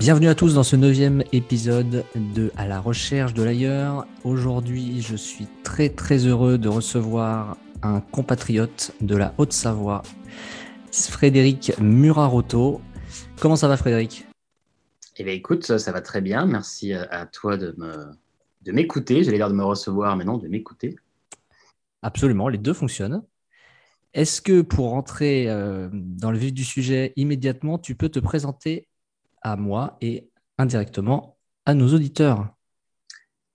Bienvenue à tous dans ce neuvième épisode de À la recherche de l'ailleurs. Aujourd'hui, je suis très très heureux de recevoir un compatriote de la Haute-Savoie, Frédéric Murarotto. Comment ça va Frédéric? Eh bien écoute, ça va très bien. Merci à toi de de m'écouter. J'allais dire de me recevoir, mais non, de m'écouter. Absolument, les deux fonctionnent. Est-ce que pour rentrer euh, dans le vif du sujet immédiatement, tu peux te présenter à moi et indirectement à nos auditeurs.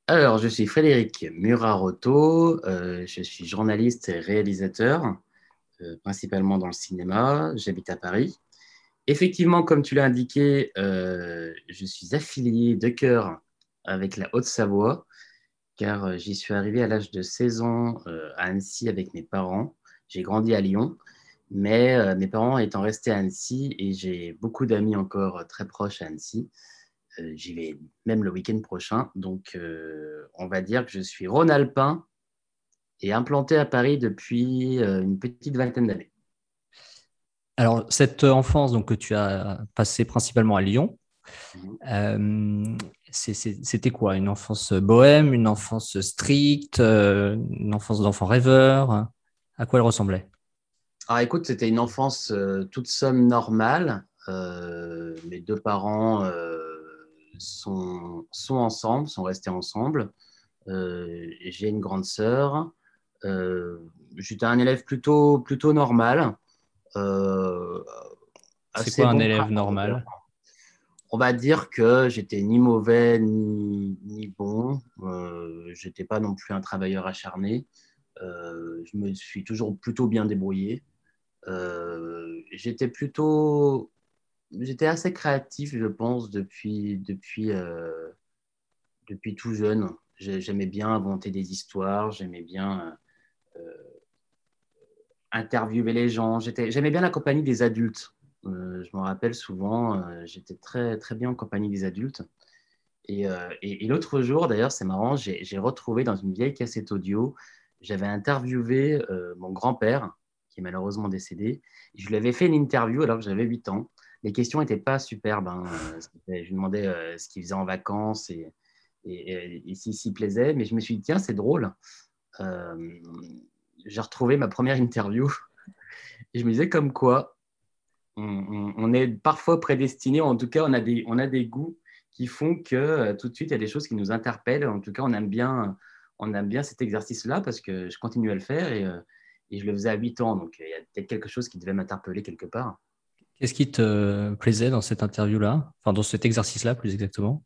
Alors, je suis Frédéric Murarotto, euh, je suis journaliste et réalisateur, euh, principalement dans le cinéma, j'habite à Paris. Effectivement, comme tu l'as indiqué, euh, je suis affilié de cœur avec la Haute-Savoie, car j'y suis arrivé à l'âge de 16 ans à Annecy avec mes parents. J'ai grandi à Lyon mais euh, mes parents étant restés à Annecy et j'ai beaucoup d'amis encore euh, très proches à Annecy, euh, j'y vais même le week-end prochain. Donc, on va dire que je suis Rhône-Alpin et implanté à Paris depuis une petite vingtaine d'années. Alors, cette enfance donc, que tu as passée principalement à Lyon, mhm. c'était quoi? Une enfance bohème, une enfance stricte, une enfance d'enfant rêveur? À quoi elle ressemblait? Ah, écoute, c'était une enfance euh, toute somme normale. Euh, mes deux parents euh, sont, sont ensemble, sont restés ensemble. J'ai une grande sœur. J'étais un élève plutôt, plutôt normal. C'est quoi un élève normal? On va dire que j'étais ni mauvais ni, ni bon. Euh, j'étais pas non plus un travailleur acharné. je me suis toujours plutôt bien débrouillé. Euh, j'étais plutôt, j'étais assez créatif, je pense, depuis, depuis, euh, depuis tout jeune. J'aimais bien inventer des histoires, j'aimais bien euh, interviewer les gens. J'aimais bien la compagnie des adultes. je me rappelle souvent, j'étais très, très bien en compagnie des adultes. Et, et, et l'autre jour, d'ailleurs, c'est marrant, j'ai retrouvé dans une vieille cassette audio, j'avais interviewé mon grand-père qui malheureusement décédé. Je lui avais fait une interview alors que j'avais 8 ans. Les questions n'étaient pas superbes. Hein. Je lui demandais euh, ce qu'il faisait en vacances et, et, s'il s'y plaisait. Mais je me suis dit, tiens, c'est drôle. Euh, j'ai retrouvé ma première interview et je me disais comme quoi on, est parfois prédestiné, en tout cas, on a des, on a des goûts qui font que euh, tout de suite, il y a des choses qui nous interpellent. En tout cas, on aime bien, on aime bien cet exercice-là parce que je continue à le faire et, et je le faisais à 8 ans, donc il y a peut-être quelque chose qui devait m'interpeller quelque part. Qu'est-ce qui te plaisait dans cette interview-là, enfin dans cet exercice-là plus exactement?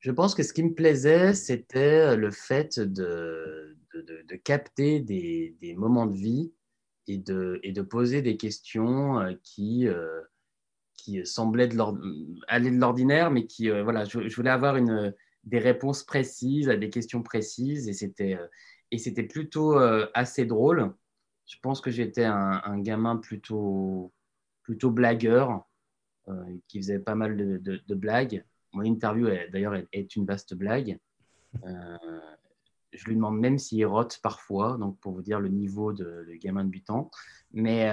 Je pense que ce qui me plaisait, c'était le fait de, de, de, capter des, des, moments de vie et de, et poser des questions euh, qui, euh, qui semblaient de aller de l'ordinaire, mais qui, euh, voilà, je, je, voulais avoir une, des réponses précises à des questions précises et c'était et c'était plutôt euh, assez drôle. Je pense que j'étais un, gamin plutôt, plutôt blagueur, euh, qui faisait pas mal de, blagues. Mon interview, d'ailleurs, est, une vaste blague. Euh, je lui demande même s'il rote parfois, donc pour vous dire le niveau de, gamin de 8 ans. Mais,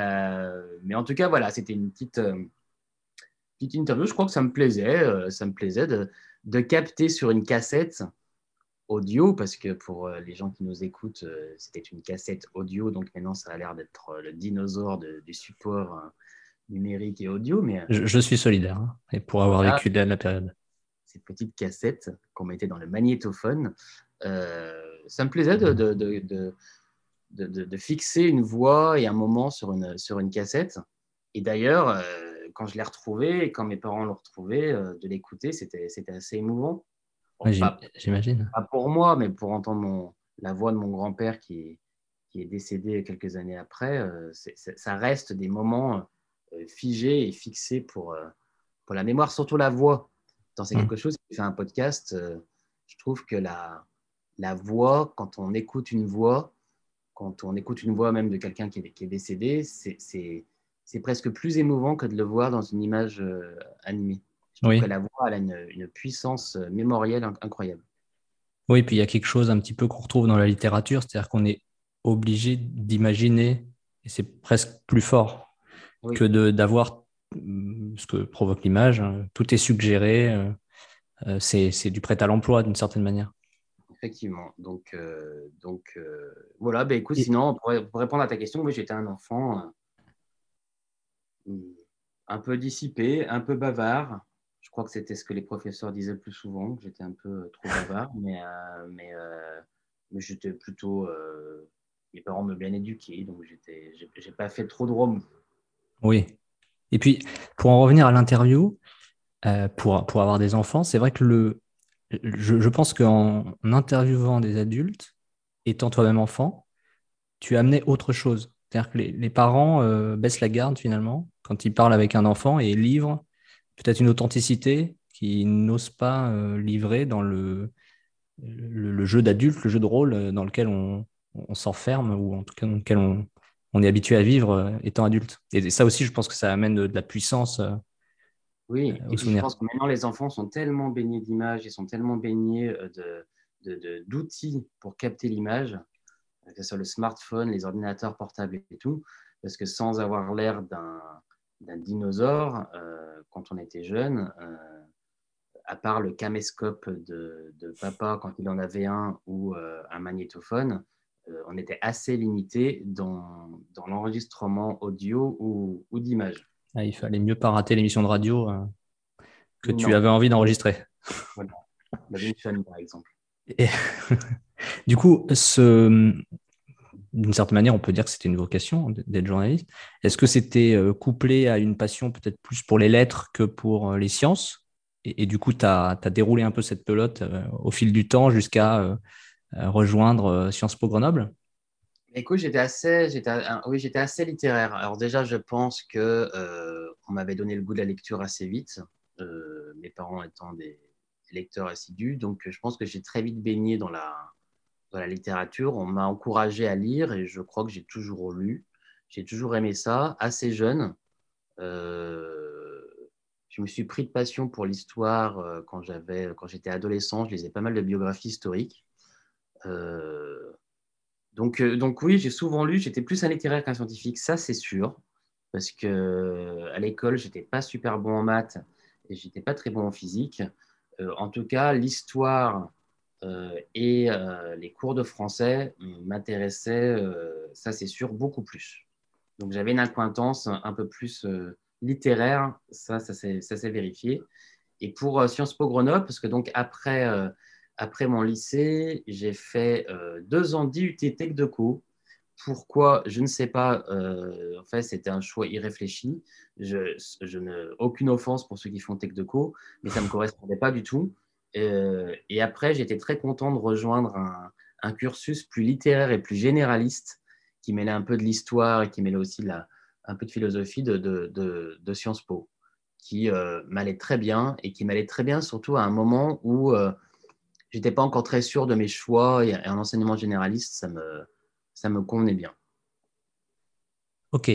mais en tout cas, voilà, c'était une petite, petite interview. Je crois que ça me plaisait, ça me plaisait de, de capter sur une cassette audio, parce que pour euh, les gens qui nous écoutent, euh, c'était une cassette audio, donc maintenant ça a l'air d'être euh, le dinosaure du support numérique et audio. Mais, je, suis solidaire, hein, et pour avoir vécu la période. Cette petite cassette qu'on mettait dans le magnétophone, ça me plaisait de, de, de, de, fixer une voix et un moment sur une, sur une cassette. Et d'ailleurs, quand je l'ai retrouvé, et quand mes parents l'ont retrouvé, de l'écouter, c'était assez émouvant J'imagine. Pas pour moi, mais pour entendre la voix de mon grand-père qui est, qui est décédé quelques années après, euh, ça reste des moments euh, figés et fixés pour, euh, pour la mémoire, surtout la voix. C'est mmh. quelque chose qui fait un podcast. je trouve que la, la voix, quand on écoute une voix, quand on écoute une voix même de quelqu'un qui, qui, est décédé, c'est presque plus émouvant que de le voir dans une image animée. Je trouve que la voix a une, puissance euh, mémorielle incroyable. Oui, puis il y a quelque chose un petit peu qu'on retrouve dans la littérature, c'est-à-dire qu'on est obligé d'imaginer, et c'est presque plus fort que d'avoir mm, ce que provoque l'image. Hein. Tout est suggéré. c'est du prêt à l'emploi d'une certaine manière. Effectivement. Donc, donc voilà. Ben, écoute, sinon, pour, répondre à ta question, moi, j'étais un enfant un peu dissipé, un peu bavard. Je crois que c'était ce que les professeurs disaient le plus souvent, que j'étais un peu trop bavard, mais, mais, mais j'étais plutôt mes parents me bien éduqué, donc j'étais, j'ai pas fait trop de remous. Oui. Et puis, pour en revenir à l'interview, euh, pour, pour avoir des enfants, c'est vrai que le, je, je pense qu'en interviewant des adultes, étant toi-même enfant, tu amenais autre chose. C'est-à-dire que les, les parents euh, baissent la garde finalement quand ils parlent avec un enfant et livrent peut-être une authenticité qu'ils n'osent pas euh, livrer dans le, le, le jeu d'adulte, le jeu de rôle dans lequel on, on s'enferme ou en tout cas dans lequel on, est habitué à vivre euh, étant adulte. Et ça aussi, je pense que ça amène de, la puissance. Euh, oui, euh, et je pense que maintenant, les enfants sont tellement baignés d'images, ils sont tellement baignés d'outils de, pour capter l'image, que ce soit le smartphone, les ordinateurs portables et tout, parce que sans avoir l'air d'un dinosaure, quand on était jeune, à part le caméscope de, papa quand il en avait un ou un magnétophone, euh, on était assez limité dans, l'enregistrement audio ou, ou d'image. Ah, il fallait mieux pas rater l'émission de radio euh, que tu avais envie d'enregistrer. Voilà. La Vinson, par exemple. du coup, d'une certaine manière, on peut dire que c'était une vocation d'être journaliste. Est-ce que c'était euh, couplé à une passion peut-être plus pour les lettres que pour les sciences? Et, du coup, tu as, déroulé un peu cette pelote au fil du temps jusqu'à euh, rejoindre euh, Sciences Po Grenoble? Écoute, j'étais assez, oui, assez littéraire. Alors déjà, je pense que euh, on m'avait donné le goût de la lecture assez vite, mes parents étant des lecteurs assidus, donc je pense que j'ai très vite baigné dans la, la littérature. On m'a encouragé à lire et je crois que j'ai toujours lu. J'ai toujours aimé ça. Assez jeune, je me suis pris de passion pour l'histoire quand j'avais, quand j'étais adolescent. Je lisais pas mal de biographies historiques. Euh, donc, euh, donc oui, j'ai souvent lu, j'étais plus un littéraire qu'un scientifique, ça c'est sûr, parce que à l'école, j'étais pas super bon en maths et j'étais pas très bon en physique. Euh, en tout cas, l'histoire et les cours de français m'intéressaient, ça c'est sûr, beaucoup plus. Donc j'avais une acquaintance un peu plus littéraire, ça, ça s'est vérifié. Et pour Sciences Po Grenoble, parce que donc après après mon lycée, j'ai fait euh, deux ans d'IUT Tech de Co. Pourquoi? Je ne sais pas. Euh, en fait, c'était un choix irréfléchi. Je, je ne, aucune offense pour ceux qui font Tech de Co, mais ça ne me correspondait pas du tout. Euh, et après, j'étais très content de rejoindre un, un, cursus plus littéraire et plus généraliste qui mêlait un peu de l'histoire et qui mêlait aussi la, un peu de philosophie de, de, de, de Sciences Po, qui m'allait très bien et qui m'allait très bien surtout à un moment où j'étais pas encore très sûr de mes choix et un enseignement généraliste, ça me, ça me convenait bien. Ok.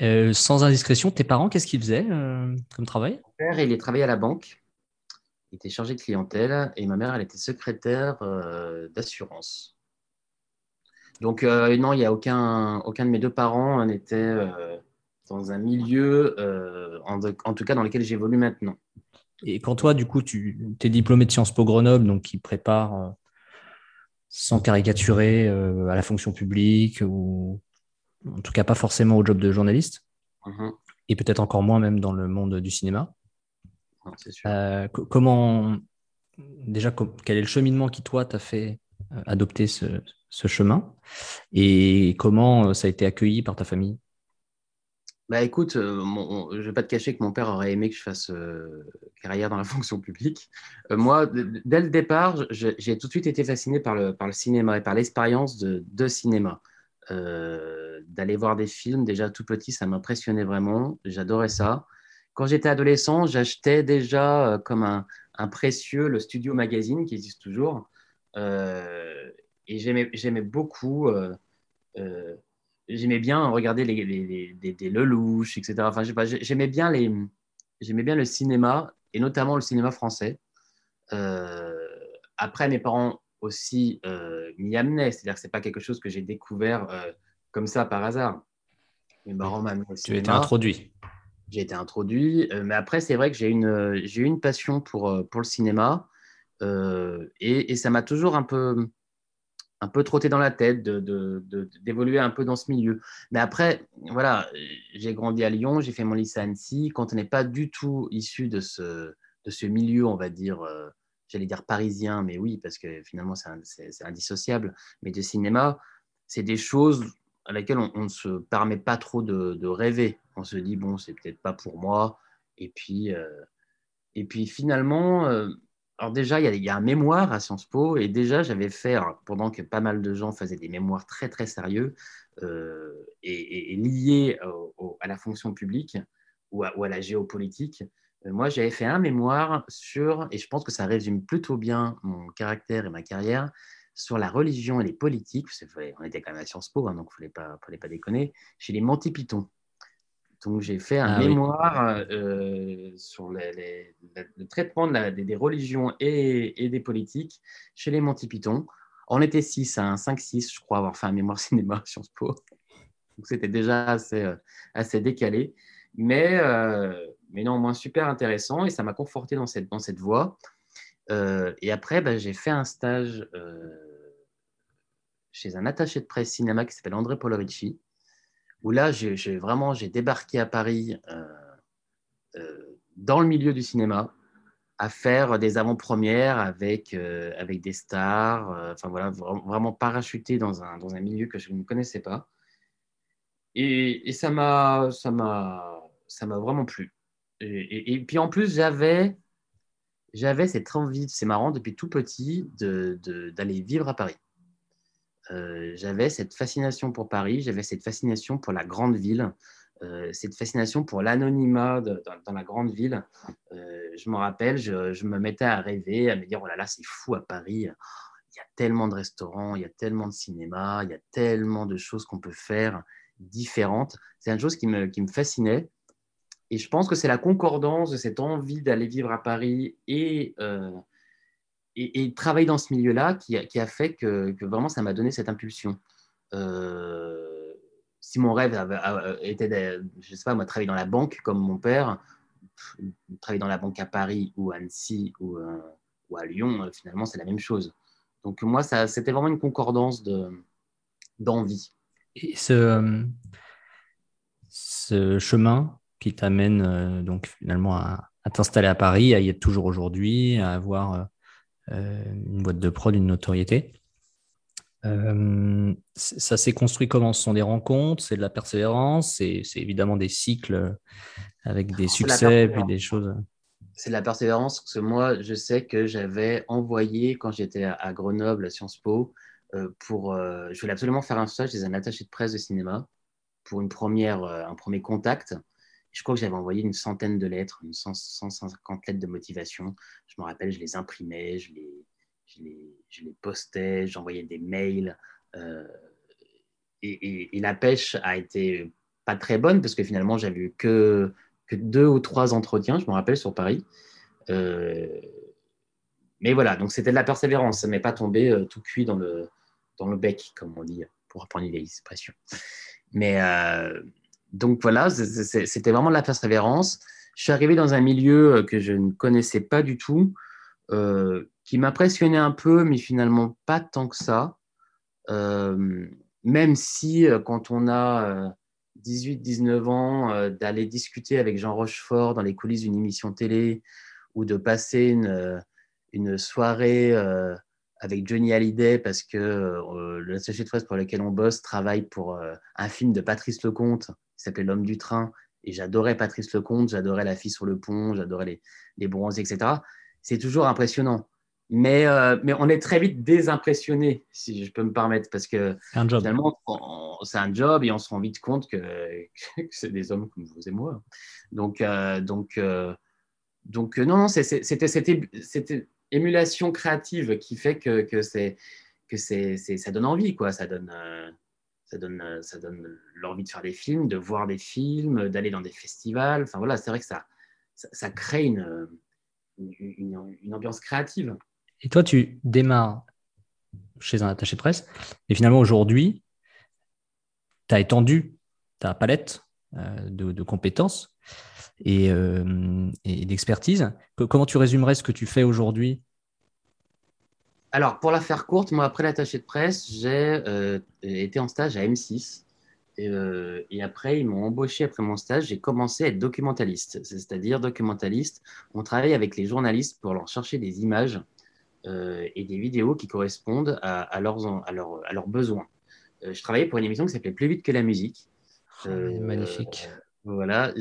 Euh, sans indiscrétion, tes parents, qu'est-ce qu'ils faisaient euh, comme travail? Mon père, il est travaillé à la banque. Il était chargé de clientèle et ma mère, elle était secrétaire euh, d'assurance. Donc, non, il n'y a aucun, aucun de mes deux parents n'était dans un milieu, en, en, tout cas dans lequel j'évolue maintenant. Et quand toi, du coup, tu es diplômé de Sciences Po Grenoble, donc qui prépare, euh, sans caricaturer, euh, à la fonction publique, ou en tout cas pas forcément au job de journaliste, mhm. et peut-être encore moins même dans le monde du cinéma. Euh, comment, déjà, quel est le cheminement qui, toi, t'a fait adopter ce, ce, chemin, et comment ça a été accueilli par ta famille? Bah écoute, euh, je ne vais pas te cacher que mon père aurait aimé que je fasse euh, carrière dans la fonction publique. Euh, moi, dès le départ, j'ai tout de suite été fasciné par le, par le cinéma et par l'expérience de, de, cinéma. D'aller voir des films, déjà tout petit, ça m'impressionnait vraiment. J'adorais ça. Quand j'étais adolescent, j'achetais déjà comme un, un, précieux le Studio Magazine qui existe toujours. et j'aimais beaucoup j'aimais bien regarder les, les, des Lelouch, etc. Enfin, j'aimais bien, les, bien le cinéma, et notamment le cinéma français. Euh, après, mes parents aussi euh, m'y amenaient, c'est-à-dire que ce n'est pas quelque chose que j'ai découvert euh, comme ça par hasard. Mes parents m'amenaient au cinéma. Tu étais introduit. J'ai été introduit. mais après, c'est vrai que j'ai une, j'ai une passion pour, pour le cinéma. Et, et, ça m'a toujours un peu, un peu trotté dans la tête d'évoluer un peu dans ce milieu. Mais après, voilà, j'ai grandi à Lyon, j'ai fait mon lycée à Annecy. Quand on n'est pas du tout issu de ce, de ce milieu, on va dire, euh, j'allais dire parisien, mais oui, parce que finalement c'est indissociable, mais de cinéma, c'est des choses à laquelle on ne se permet pas trop de, rêver. On se dit, bon, c'est peut-être pas pour moi. Et puis, euh, et puis finalement, euh, alors déjà, il y, a, un mémoire à Sciences Po, et déjà, j'avais fait, pendant que pas mal de gens faisaient des mémoires très, très sérieux euh, et, liés à la fonction publique ou à, la géopolitique, moi, j'avais fait un mémoire sur, et je pense que ça résume plutôt bien mon caractère et ma carrière, sur la religion et les politiques. On était quand même à Sciences Po, hein, donc il ne fallait pas, déconner, chez les Monty Python. Donc, j'ai fait un ah mémoire euh, sur le traitement des, religions et, des politiques chez les Monty Python. On était 6, hein, 5-6, je crois, avoir fait un mémoire cinéma à Sciences Po. Donc, c'était déjà assez, euh, assez décalé. Mais, euh, mais néanmoins, super intéressant et ça m'a conforté dans cette, dans cette voie. Et après, bah, j'ai fait un stage chez un attaché de presse cinéma qui s'appelle André Polorici où là, j'ai vraiment débarqué à Paris euh, euh, dans le milieu du cinéma à faire des avant-premières avec, euh, avec des stars, voilà, vraiment parachuté dans un, dans un milieu que je ne connaissais pas. Et, ça m'a vraiment plu. Et, puis en plus, j'avais j'avais cette envie, c'est marrant, depuis tout petit, d'aller de, vivre à Paris. Euh, j'avais cette fascination pour Paris, j'avais cette fascination pour la grande ville, euh, cette fascination pour l'anonymat dans, la grande ville. Euh, je me rappelle, je, me mettais à rêver, à me dire, oh là là, c'est fou à Paris, il y a tellement de restaurants, il y a tellement de cinéma, il y a tellement de choses qu'on peut faire différentes. C'est une chose qui me, qui me fascinait. Et je pense que c'est la concordance de cette envie d'aller vivre à Paris et et, travailler dans ce milieu-là qui, a fait que, vraiment ça m'a donné cette impulsion. Euh, si mon rêve était, de, je sais pas, moi, travailler dans la banque comme mon père, travailler dans la banque à Paris ou à Annecy ou, euh, à Lyon, euh, finalement, c'est la même chose. Donc moi, c'était vraiment une concordance de, d'envie. Et ce chemin qui t'amène donc finalement à, à t'installer à Paris, à y être toujours aujourd'hui, à avoir euh, une boîte de prod, une notoriété. Euh, ça s'est construit comment? Ce sont des rencontres, c'est de la persévérance, c'est évidemment des cycles avec des succès, puis des choses. C'est de la persévérance, parce que moi, je sais que j'avais envoyé, quand j'étais à, Grenoble, à Sciences Po, euh, pour, je voulais absolument faire un stage chez un attaché de presse de cinéma pour une première, un premier contact. Je crois que j'avais envoyé une centaine de lettres, une 150 lettres de motivation. Je me rappelle, je les imprimais, je les, postais, j'envoyais des mails. Euh, et, la pêche a été pas très bonne parce que finalement, j'avais eu que, deux ou trois entretiens, je me rappelle, sur Paris. Euh, mais voilà, donc c'était de la persévérance. Ça ne m'est pas tombé euh, tout cuit dans le, dans le bec, comme on dit, pour reprendre une expression. Mais donc voilà, c'était vraiment de la persévérance. Je suis arrivé dans un milieu euh, que je ne connaissais pas du tout, euh, qui m'impressionnait un peu, mais finalement pas tant que ça. Euh, même si quand on a 18-19 ans, d'aller discuter avec Jean Rochefort dans les coulisses d'une émission télé ou de passer une, soirée avec Johnny Hallyday parce que le sachet de presse pour lequel on bosse travaille pour un film de Patrice Lecomte s'appelait L'homme du train. Et j'adorais Patrice Lecomte, j'adorais La fille sur le pont, j'adorais les, les bronzés, etc. C'est toujours impressionnant. Mais, euh, mais on est très vite désimpressionné, si je peux me permettre, parce que finalement, c'est un job et on se rend vite compte que, c'est des hommes comme vous et moi. Donc, euh, donc, euh, donc non, c'était cette émulation créative qui fait que, que, que ça donne envie, quoi. Ça donne, ça donne, euh, ça donne l'envie de faire des films, de voir des films, d'aller dans des festivals. Enfin voilà, c'est vrai que ça, crée une, une, ambiance créative. Et toi, tu démarres chez un attaché de presse, et finalement aujourd'hui, tu as étendu ta palette de, compétences et d'expertise. Comment tu résumerais ce que tu fais aujourd'hui alors, pour la faire courte, moi, après l'attaché de presse, j'ai euh, été en stage à M6. Euh, et, après, ils m'ont embauché après mon stage. J'ai commencé à être documentaliste. C'est-à-dire, documentaliste, on travaille avec les journalistes pour leur chercher des images euh, et des vidéos qui correspondent à, leurs, à, à leurs besoins. je travaillais pour une émission qui s'appelait Plus vite que la musique. Oh, magnifique. Voilà,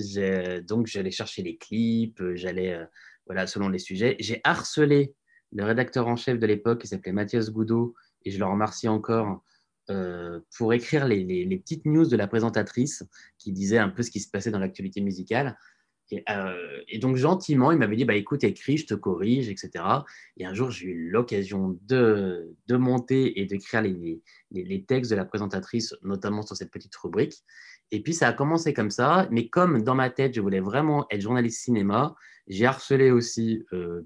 donc j'allais chercher les clips, j'allais, voilà, selon les sujets. J'ai harcelé le rédacteur en chef de l'époque, qui s'appelait Mathias Goudot, et je le remercie encore, euh, pour écrire les, petites news de la présentatrice qui disait un peu ce qui se passait dans l'actualité musicale. Euh, et, donc, gentiment, il m'avait dit bah, écoute, écris, je te corrige, etc. Et un jour, j'ai eu l'occasion de, de, monter et d'écrire les, les, textes de la présentatrice, notamment sur cette petite rubrique. Et puis, ça a commencé comme ça. Mais comme dans ma tête, je voulais vraiment être journaliste cinéma, j'ai harcelé aussi euh,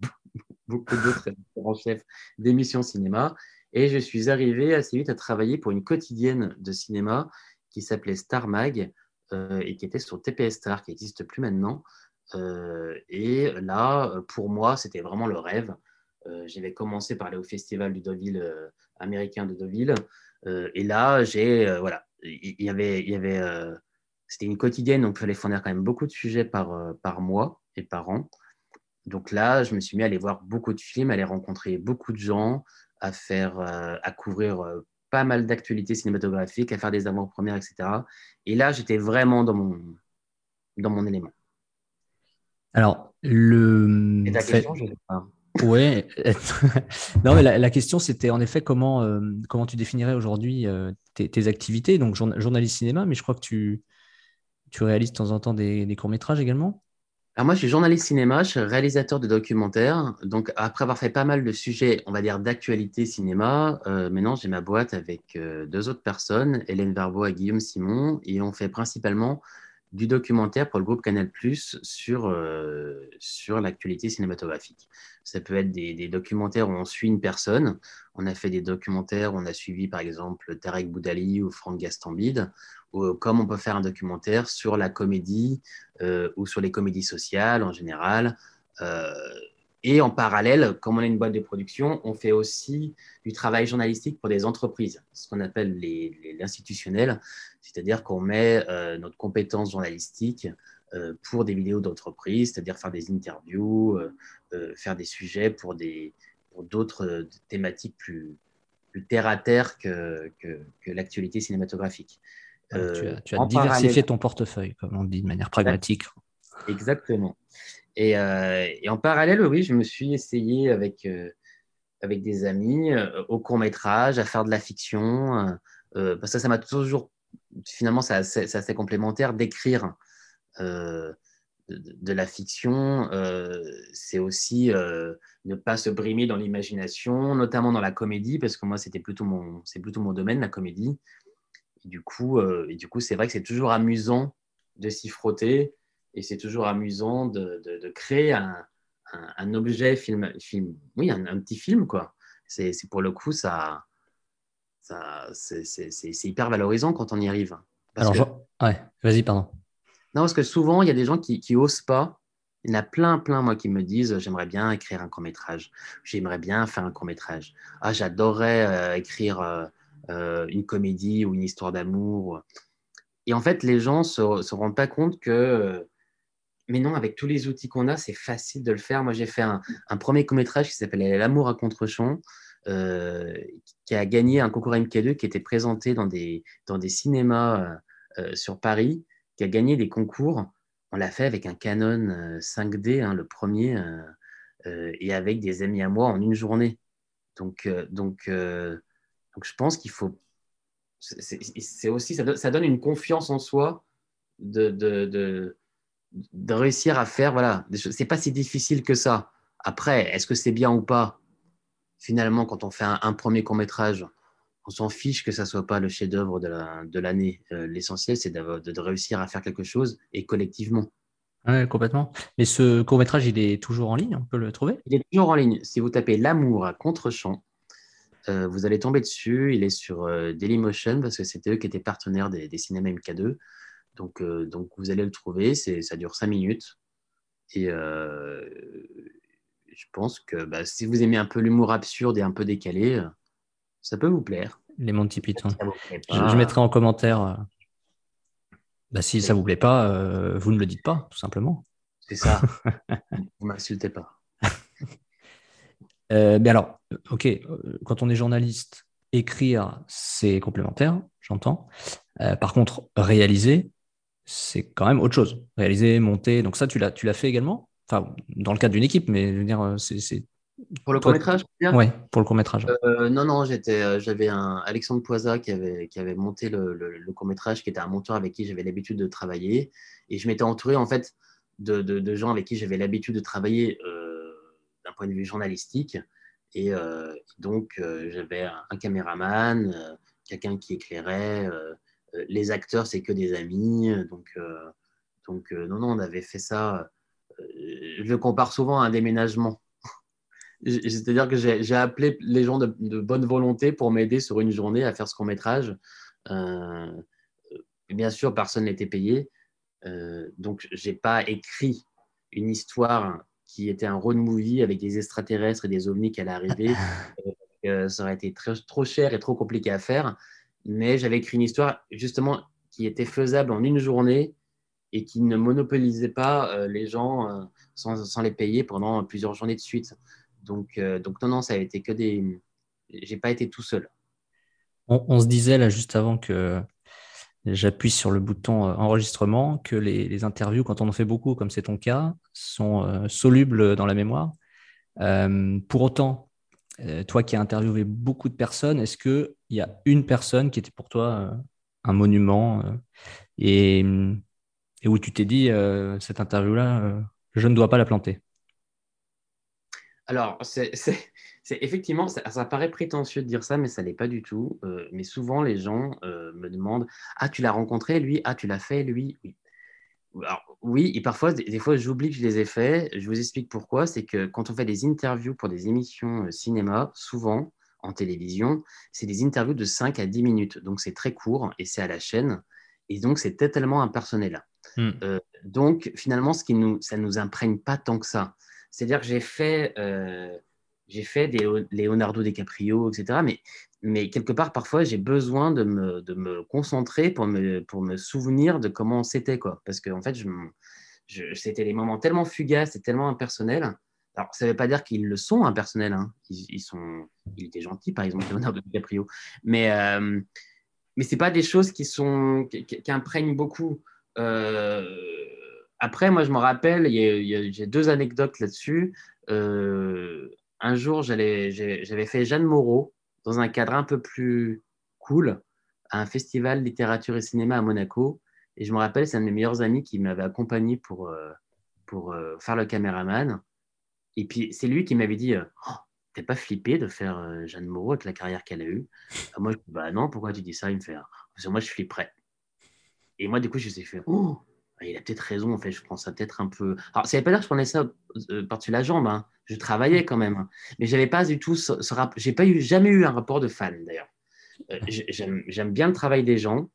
beaucoup d'autres en chefs d'émissions cinéma. Et je suis arrivé assez vite à travailler pour une quotidienne de cinéma qui s'appelait Star Mag euh, et qui était sur TPS Star, qui n'existe plus maintenant. Euh, et là, pour moi, c'était vraiment le rêve. Euh, J'avais commencé par aller au festival du Deauville américain de Deauville. et là, j'ai voilà, il y, avait, y avait, c'était une quotidienne, donc il fallait fournir quand même beaucoup de sujets par, par mois et par an. Donc là, je me suis mis à aller voir beaucoup de films, à aller rencontrer beaucoup de gens, à faire, euh, à couvrir euh, pas mal d'actualités cinématographiques, à faire des avant-premières, etc. Et là, j'étais vraiment dans mon, dans mon élément. Alors, le. Et ta question, je sais pas. Ouais. non, mais la, question, c'était en effet comment, euh, comment tu définirais aujourd'hui tes, activités, donc journaliste cinéma, mais je crois que tu, tu réalises de temps en temps des courts-métrages également. Alors moi, je suis journaliste cinéma, je suis réalisateur de documentaires. Donc, après avoir fait pas mal de sujets, on va dire, d'actualité cinéma, euh, maintenant, j'ai ma boîte avec euh, deux autres personnes, Hélène Verbeau et Guillaume Simon, et on fait principalement du documentaire pour le groupe Canal+, sur, euh, sur l'actualité cinématographique. Ça peut être des, des, documentaires où on suit une personne. On a fait des documentaires où on a suivi, par exemple, Tarek Boudali ou Franck Gastambide, comme on peut faire un documentaire sur la comédie euh, ou sur les comédies sociales en général. Euh, et en parallèle, comme on a une boîte de production, on fait aussi du travail journalistique pour des entreprises, ce qu'on appelle l'institutionnel, c'est-à-dire qu'on met euh, notre compétence journalistique pour des vidéos d'entreprise, c'est-à-dire faire des interviews, faire des sujets pour d'autres thématiques plus, terre à terre que l'actualité cinématographique. Euh, tu as, diversifié ton portefeuille, comme on dit de manière pragmatique. Exactement. Et, euh, et, en parallèle, oui, je me suis essayé avec, euh, avec des amis au court métrage, à faire de la fiction. parce que ça m'a toujours, finalement, c'est assez, assez, complémentaire d'écrire de, de, la fiction. c'est aussi ne pas se brimer dans l'imagination, notamment dans la comédie, parce que moi, c'était plutôt mon, c'est plutôt mon domaine, la comédie. Du coup, euh, et du coup, c'est vrai que c'est toujours amusant de s'y frotter et c'est toujours amusant de, de, créer un, un, objet film, film, oui, un, petit film quoi. C'est pour le coup ça, ça c'est hyper valorisant quand on y arrive. Alors, ouais, vas-y, pardon. Non, parce que souvent il y a des gens qui, qui osent pas. Il y en a plein, plein, moi, qui me disent j'aimerais bien écrire un court métrage, j'aimerais bien faire un court métrage. Ah, j'adorerais euh, écrire euh, une comédie ou une histoire d'amour. Et en fait, les gens ne se, rendent pas compte que, euh, mais non, avec tous les outils qu'on a, c'est facile de le faire. Moi, j'ai fait un, premier court-métrage qui s'appelait L'amour à contre-champ, euh, qui a gagné un concours MK2 qui était présenté dans des, dans des cinémas sur Paris, qui a gagné des concours. On l'a fait avec un Canon 5D, hein, le premier, et avec des amis à moi en une journée. Donc, donc donc je pense qu'il faut. C'est aussi, ça donne, une confiance en soi de, de, de, réussir à faire. Voilà, c'est pas si difficile que ça. Après, est-ce que c'est bien ou pas? Finalement, quand on fait un, premier court métrage, on s'en fiche que ça soit pas le chef-d'œuvre de l'année. Euh, l'essentiel, c'est de, réussir à faire quelque chose et collectivement. Oui, complètement. Mais ce court métrage, il est toujours en ligne, on peut le trouver? Il est toujours en ligne. Si vous tapez L'amour à contre-champ, euh, vous allez tomber dessus. Il est sur euh, Dailymotion parce que c'était eux qui étaient partenaires des, cinémas MK2. Donc, donc vous allez le trouver, ça dure cinq minutes. Et je pense que bah, si vous aimez un peu l'humour absurde et un peu décalé, ça peut vous plaire. Les Monty Python. Je, mettrai en commentaire. Bah, si ça vous plaît pas, vous ne le dites pas, tout simplement. C'est ça. vous m'insultez pas. Euh, mais alors, ok, quand on est journaliste, écrire, c'est complémentaire, j'entends. Euh, par contre, réaliser, c'est quand même autre chose. Réaliser, monter, donc ça, tu l'as, tu l'as fait également? Enfin, dans le cadre d'une équipe, mais je veux dire, euh, c'est. Pour le court-métrage Oui, pour le court-métrage. non, non, j'étais, j'avais un Alexandre Poisa qui avait, qui avait monté le, le, court-métrage, qui était un monteur avec qui j'avais l'habitude de travailler. Et je m'étais entouré, en fait, de, de, de gens avec qui j'avais l'habitude de travailler point de vue journalistique. Et euh, donc, euh, j'avais un, caméraman, euh, quelqu'un qui éclairait. les acteurs, c'est que des amis. Donc, donc non, non, on avait fait ça. je le compare souvent à un déménagement. C'est-à-dire que j'ai appelé les gens de, bonne volonté pour m'aider sur une journée à faire ce court métrage. bien sûr, personne n'était payé. donc, je n'ai pas écrit une histoire qui était un road movie avec des extraterrestres et des ovnis qui allaient arriver. Euh, ça aurait été trop cher et trop compliqué à faire. Mais j'avais écrit une histoire justement qui était faisable en une journée et qui ne monopolisait pas euh, les gens euh, sans, les payer pendant plusieurs journées de suite. Donc, donc non, non, ça a été que des... J'ai pas été tout seul. on, se disait là juste avant que j'appuie sur le bouton euh, enregistrement, que les, interviews, quand on en fait beaucoup, comme c'est ton cas, sont euh, solubles dans la mémoire. Euh, pour autant, toi qui as interviewé beaucoup de personnes, est-ce qu'il y a une personne qui était pour toi un monument et, et, où tu t'es dit, cette interview-là, je ne dois pas la planter? Alors, c'est c'est effectivement, ça, paraît prétentieux de dire ça, mais ça n'est pas du tout. Euh, mais souvent, les gens euh, me demandent Ah, tu l'as rencontré, lui? Ah, tu l'as fait, lui Oui. oui, et parfois, des, fois, j'oublie que je les ai faits. Je vous explique pourquoi. C'est que quand on fait des interviews pour des émissions euh, cinéma, souvent en télévision, c'est des interviews de 5 à 10 minutes. Donc, c'est très court et c'est à la chaîne. Et donc, c'est totalement impersonnel. Hmm. donc, finalement, ce qui nous, ça ne nous imprègne pas tant que ça. C'est-à-dire que j'ai fait j'ai fait des Leonardo DiCaprio, etc. Mais, quelque part, parfois, j'ai besoin de me, concentrer pour me, souvenir de comment c'était. Quoi. Parce que, en fait, c'était des moments tellement fugaces et tellement impersonnels. Alors, ça ne veut pas dire qu'ils le sont impersonnels. Hein. Ils, sont, il était gentil, par exemple, Leonardo DiCaprio. Mais, euh, mais ce n'est pas des choses qui imprègnent beaucoup. Euh, après, moi, je me rappelle, j'ai deux anecdotes là-dessus. Euh, un jour, j'avais fait Jeanne Moreau dans un cadre un peu plus cool à un festival littérature et cinéma à Monaco. Et je me rappelle, c'est un de mes meilleurs amis qui m'avait accompagné pour, euh, pour euh, faire le caméraman. Et puis, c'est lui qui m'avait dit oh, T'es pas flippé de faire euh, Jeanne Moreau avec la carrière qu'elle a eue? Moi, je dis Bah non, pourquoi tu dis ça? Il me fait Parce que moi, je flipperais. Et moi, du coup, je me suis fait Oh il a peut-être raison, en fait, je prends ça peut-être un peu. Alors, ça veut pas dire que je prenais ça par-dessus la jambe, hein je travaillais quand même. Hein. Mais j'avais pas du tout ce, ce rapport. J'ai pas eu, jamais eu un rapport de fan d'ailleurs. Euh, j'aime bien le travail des gens.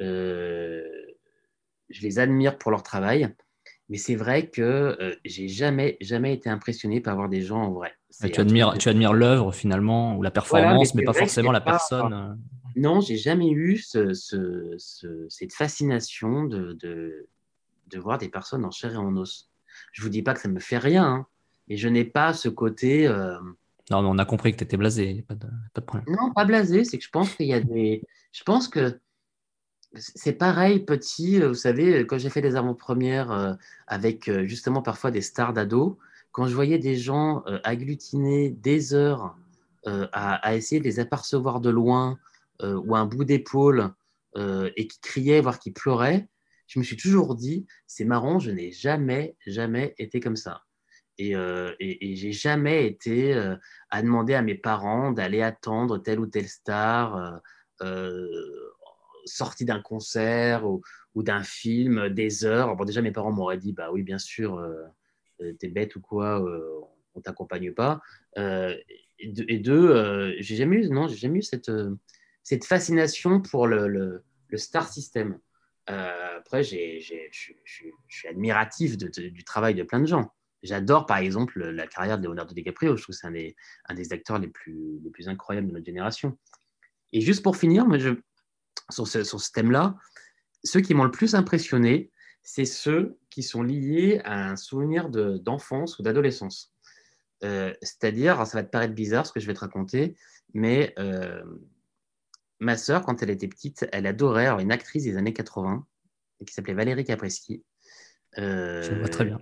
Euh, je les admire pour leur travail. Mais c'est vrai que euh, j'ai jamais, jamais été impressionné par voir des gens en vrai. tu admires, tu admires l'œuvre finalement ou la performance, mais, pas forcément la personne. Non, j'ai jamais eu ce, cette fascination de, de, de, voir des personnes en chair et en os. Je vous dis pas que ça me fait rien, hein, et je n'ai pas ce côté. Euh, non, mais on a compris que tu étais blasé, pas de, pas de problème. Non, pas blasé, c'est que je pense qu'il y a des. Je pense que c'est pareil, petit. Euh, vous savez, quand j'ai fait des avant-premières euh, avec justement parfois des stars d'ado, quand je voyais des gens agglutiner des heures à, essayer de les apercevoir de loin ou un bout d'épaule et qui criaient, voire qui pleuraient, je me suis toujours dit, c'est marrant, je n'ai jamais, jamais été comme ça. Et, euh, et, j'ai jamais été euh, à demander à mes parents d'aller attendre telle ou telle star euh, euh sortie d'un concert ou, d'un film des heures. Bon, déjà, mes parents m'auraient dit Bah oui, bien sûr, t'es bête ou quoi, on t'accompagne pas. et deux, j'ai jamais eu, non, j'ai jamais eu cette, fascination pour le, le star system. Après, je suis admiratif du travail de plein de gens. J'adore, par exemple, la carrière de Leonardo DiCaprio. Je trouve que c'est un des, acteurs les plus, les plus incroyables de notre génération. Et juste pour finir, sur ce thème-là, ceux qui m'ont le plus impressionné, c'est ceux qui sont liés à un souvenir d'enfance ou d'adolescence. Euh, c'est-à-dire, ça va te paraître bizarre ce que je vais te raconter, mais euh, ma sœur, quand elle était petite, elle adorait une actrice des années 80 qui s'appelait Valérie Capreschi. Euh, je vois très bien.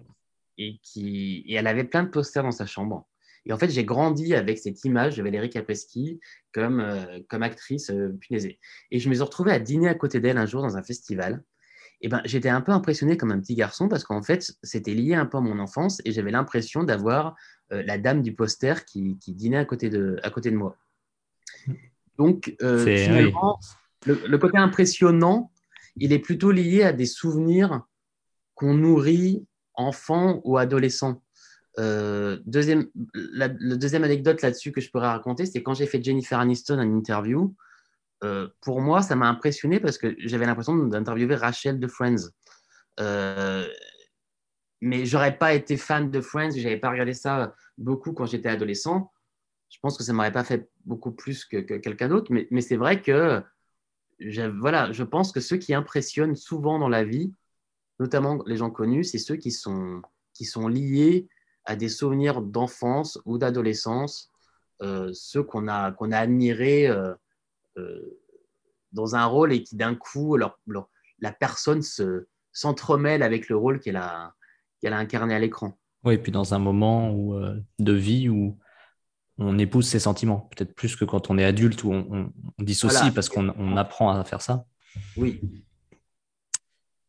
Et, qui, et elle avait plein de posters dans sa chambre. Et en fait, j'ai grandi avec cette image de Valérie Capreschi comme, euh, comme actrice euh, punaisée. Et je me suis retrouvé à dîner à côté d'elle un jour dans un festival. Et ben, j'étais un peu impressionné comme un petit garçon parce qu'en fait, c'était lié un peu à mon enfance et j'avais l'impression d'avoir euh, la dame du poster qui, qui, dînait à côté de, à côté de moi. Donc, finalement, le, le, côté impressionnant, il est plutôt lié à des souvenirs qu'on nourrit enfant ou adolescent. Euh, deuxième, la, deuxième anecdote là-dessus que je pourrais raconter, c'est quand j'ai fait Jennifer Aniston en interview. Euh, pour moi, ça m'a impressionné parce que j'avais l'impression d'interviewer Rachel de Friends. Euh, mais j'aurais pas été fan de Friends, j'avais pas regardé ça beaucoup quand j'étais adolescent. Je pense que ça m'aurait pas fait beaucoup plus que, quelqu'un d'autre, mais, c'est vrai que voilà, je pense que ceux qui impressionnent souvent dans la vie, notamment les gens connus, c'est ceux qui sont, qui sont liés à des souvenirs d'enfance ou d'adolescence, euh, ceux qu'on a, qu'on a admirés euh, euh, dans un rôle et qui d'un coup, la personne se, s'entremêle avec le rôle qu'elle a, qu'elle a incarné à l'écran. Oui, et puis dans un moment où, de vie où on épouse ses sentiments, peut-être plus que quand on est adulte où on, dissocie parce qu'on on apprend à faire ça. Oui,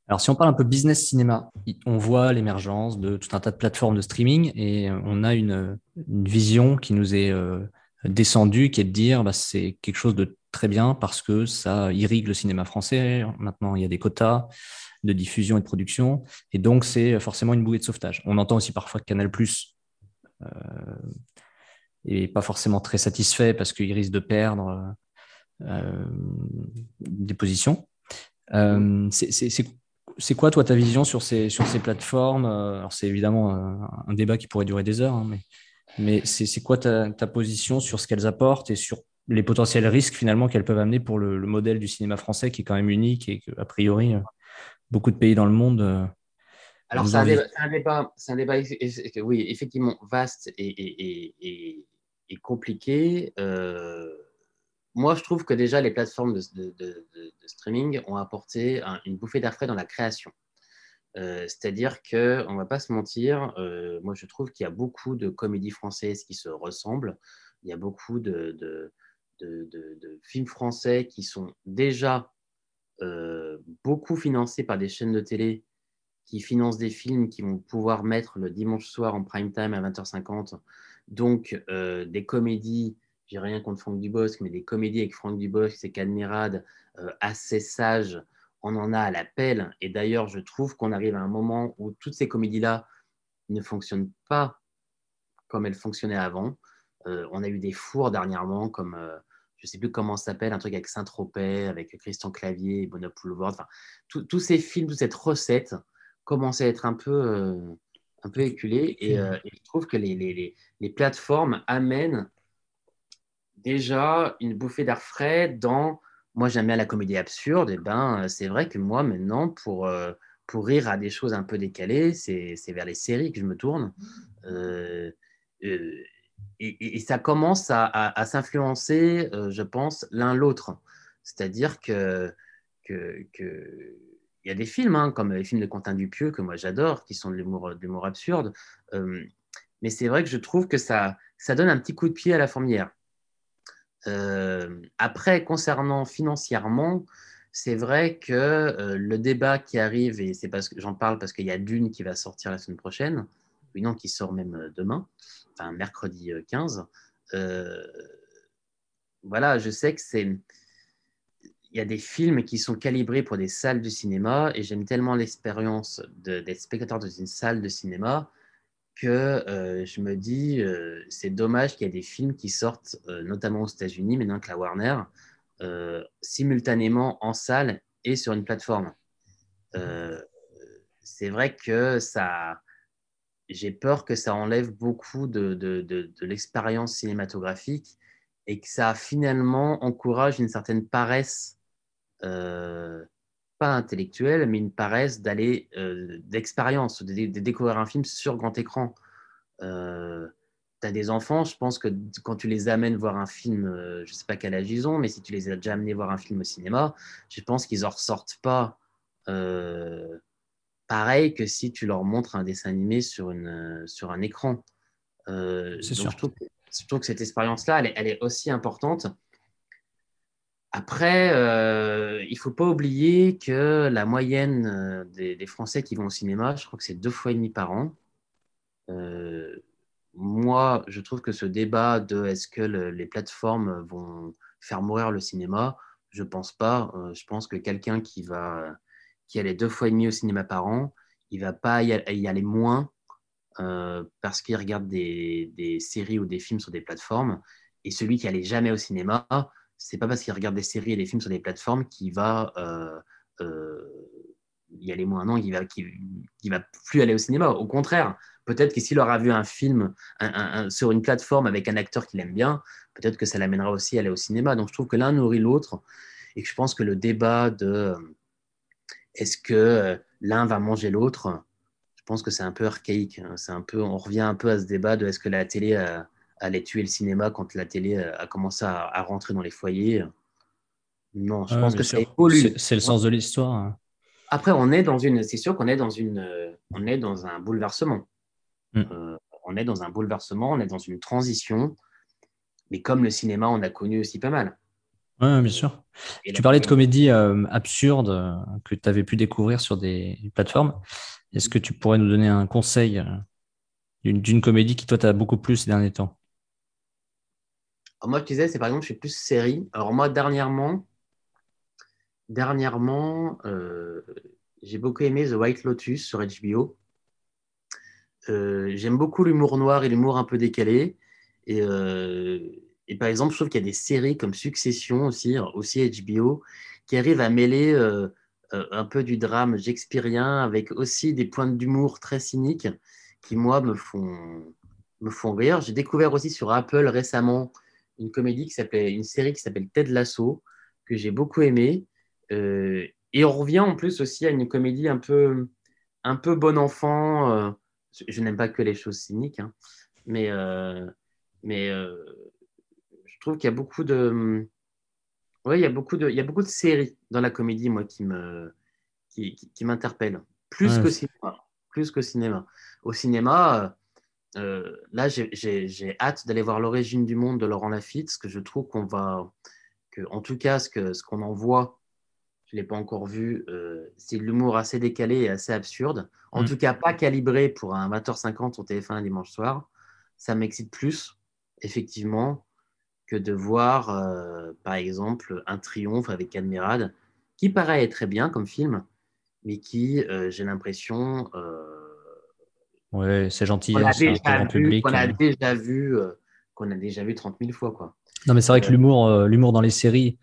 alors, si on parle un peu business cinéma, on voit l'émergence de tout un tas de plateformes de streaming et on a une, vision qui nous est euh, descendue, qui est de dire bah, c'est quelque chose de très bien parce que ça irrigue le cinéma français. Maintenant, il y a des quotas de diffusion et de production et donc c'est forcément une bouée de sauvetage. On entend aussi parfois que Canal Plus euh, est pas forcément très satisfait parce qu'il risque de perdre euh, des positions. c'est c'est quoi, toi, ta vision sur ces, sur ces plateformes? Euh, Alors, c'est évidemment un, débat qui pourrait durer des heures, hein, mais, mais c'est quoi ta, ta, position sur ce qu'elles apportent et sur les potentiels risques, finalement, qu'elles peuvent amener pour le, modèle du cinéma français, qui est quand même unique et a priori, euh, beaucoup de pays dans le monde. Euh, Alors, c'est un, débat, un débat, oui, effectivement, vaste et, et, et, et compliqué. Euh, moi, je trouve que déjà, les plateformes de, streaming ont apporté une bouffée d'air frais dans la création. Euh, c'est-à-dire qu'on ne va pas se mentir, euh, moi je trouve qu'il y a beaucoup de comédies françaises qui se ressemblent. Il y a beaucoup de, films français qui sont déjà beaucoup financés par des chaînes de télé qui financent des films qui vont pouvoir mettre le dimanche soir en prime time à 20h50. Donc des comédies j'ai rien contre Franck Dubosc, mais des comédies avec Franck Dubosc, c'est Cadmirade, euh, assez sage, on en a à l'appel. Et d'ailleurs, je trouve qu'on arrive à un moment où toutes ces comédies-là ne fonctionnent pas comme elles fonctionnaient avant. Euh, on a eu des fours dernièrement, comme euh, je ne sais plus comment ça s'appelle, un truc avec Saint-Tropez, avec Christian Clavier et Bonopoulevard. Enfin, tous ces films, toute cette recette commençait à être un peu, un peu éculée. Et, je trouve que les, les, les plateformes amènent déjà une bouffée d'air frais dans. Moi, j'aime bien la comédie absurde. Et ben, c'est vrai que moi, maintenant, pour, euh, pour rire à des choses un peu décalées, c'est vers les séries que je me tourne. Euh, euh, et, ça commence à, à, s'influencer, je pense, l'un l'autre. C'est-à-dire que, que, que il y a des films, hein, comme les films de Quentin Dupieux, que moi j'adore, qui sont de l'humour absurde. mais c'est vrai que je trouve que ça, ça donne un petit coup de pied à la fourmière. Euh, après, concernant financièrement, c'est vrai que euh, le débat qui arrive, et c'est parce que j'en parle parce qu'il y a Dune qui va sortir la semaine prochaine, oui, non, qui sort même euh, demain, enfin mercredi 15. voilà, je sais que c'est. Il y a des films qui sont calibrés pour des salles de cinéma et j'aime tellement l'expérience d'être spectateur dans une salle de cinéma que euh, je me dis, euh, c'est dommage qu'il y ait des films qui sortent, euh, notamment aux États-Unis, maintenant que la Warner, simultanément en salle et sur une plateforme. c'est vrai que ça, j'ai peur que ça enlève beaucoup de, de, de, l'expérience cinématographique et que ça finalement encourage une certaine paresse, euh, pas intellectuelle, mais une paresse d'aller euh, d'expérience, de, découvrir un film sur grand écran. Euh, tu as des enfants, je pense que quand tu les amènes voir un film, je ne sais pas quel âge ils ont, mais si tu les as déjà amenés voir un film au cinéma, je pense qu'ils n'en ressortent pas pareil que si tu leur montres un dessin animé sur, une, sur un écran. Euh, Je trouve, que cette expérience-là, elle, est aussi importante. Après, euh, il ne faut pas oublier que la moyenne euh, des, Français qui vont au cinéma, je crois que c'est deux fois et demi par an. Euh, moi, je trouve que ce débat de est-ce que les plateformes vont faire mourir le cinéma, je ne pense pas. je pense que quelqu'un qui va qui allait deux fois et demi au cinéma par an, il va pas y aller moins euh, parce qu'il regarde des, des, séries ou des films sur des plateformes. Et celui qui allait jamais au cinéma, c'est pas parce qu'il regarde des séries et des films sur des plateformes qu'il va euh, euh, y aller moins. Non, il va, va plus aller au cinéma. Au contraire, peut-être que s'il aura vu un film sur une plateforme avec un acteur qu'il aime bien, peut-être que ça l'amènera aussi à aller au cinéma. Donc je trouve que l'un nourrit l'autre et que je pense que le débat de est-ce que euh, l'un va manger l'autre Je pense que c'est un peu archaïque. Hein. C'est un peu, on revient un peu à ce débat de est-ce que la télé allait tuer le cinéma quand la télé euh, a commencé à, rentrer dans les foyers Non, je pense que ça évolue. C'est le sens de l'histoire. Hein. Après, on est dans une, c'est sûr qu'on est dans une, on est dans un bouleversement. Mm. Euh, on est dans un bouleversement, on est dans une transition. Mais comme le cinéma, on a connu aussi pas mal. Oui, bien sûr. tu parlais de comédie euh, absurde euh, que tu avais pu découvrir sur des plateformes. Est-ce que tu pourrais nous donner un conseil euh, d'une comédie qui, toi, t'a beaucoup plu ces derniers temps? Moi, je disais, c'est par exemple, je suis plus série. Alors, moi, dernièrement, dernièrement j'ai beaucoup aimé The White Lotus sur HBO. J'aime beaucoup l'humour noir et l'humour un peu décalé. Et et par exemple, je trouve qu'il y a des séries comme Succession aussi, aussi HBO, qui arrivent à mêler euh, euh, un peu du drame shakespearien avec aussi des points d'humour très cyniques qui, moi, me font, me font rire. J'ai découvert aussi sur Apple récemment une comédie qui s'appelait, une série qui s'appelle Ted Lasso, que j'ai beaucoup aimé. Euh, et on revient en plus aussi à une comédie un peu, un peu bon enfant. je, n'aime pas que les choses cyniques, hein, mais, mais trouve qu'il y a beaucoup de. Oui, il y a beaucoup de, il y a beaucoup de séries dans la comédie, moi, qui me, qui, qui, m'interpellent. Plus que cinéma. Plus que cinéma. Au cinéma, euh, là, j'ai hâte d'aller voir l'origine du monde de Laurent Lafitte, parce que je trouve qu'on va, que, en tout cas, ce qu'on ce en voit, je ne l'ai pas encore vu, euh, c'est de l'humour assez décalé et assez absurde. En mm. tout cas, pas calibré pour un 20h50 au TF1 un dimanche soir. Ça m'excite plus, effectivement que de voir, euh, par exemple, un triomphe avec Admirade, qui paraît très bien comme film, mais qui, j'ai l'impression. Euh, ouais, c'est gentil. Qu'on a, déjà, vu, qu'on a déjà vu, qu'on a déjà vu 30 000 fois. Quoi. Non, mais c'est vrai que l'humour, l'humour dans les séries,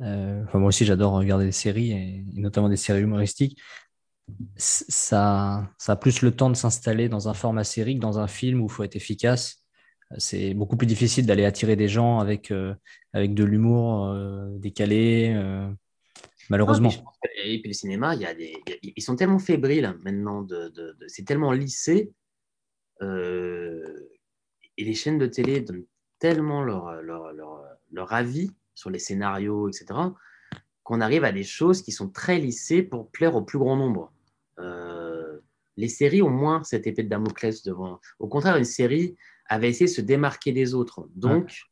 enfin, moi aussi j'adore regarder des séries, et, notamment des séries humoristiques. Ça, ça a plus le temps de s'installer dans un format série que dans un film où il faut être efficace c'est beaucoup plus difficile d'aller attirer des gens avec, euh, avec de l'humour euh, euh, malheureusement. et puis le cinéma, il y a des, ils sont tellement fébriles maintenant, de, de, c'est tellement lissé, et les chaînes de télé donnent tellement leur, leur, leur, leur avis sur les scénarios, etc., qu'on arrive à des choses qui sont très lissées pour plaire au plus grand nombre. les séries ont moins cette épée de Damoclès devant. Au contraire, une série, avait essayé de se démarquer des autres. Donc,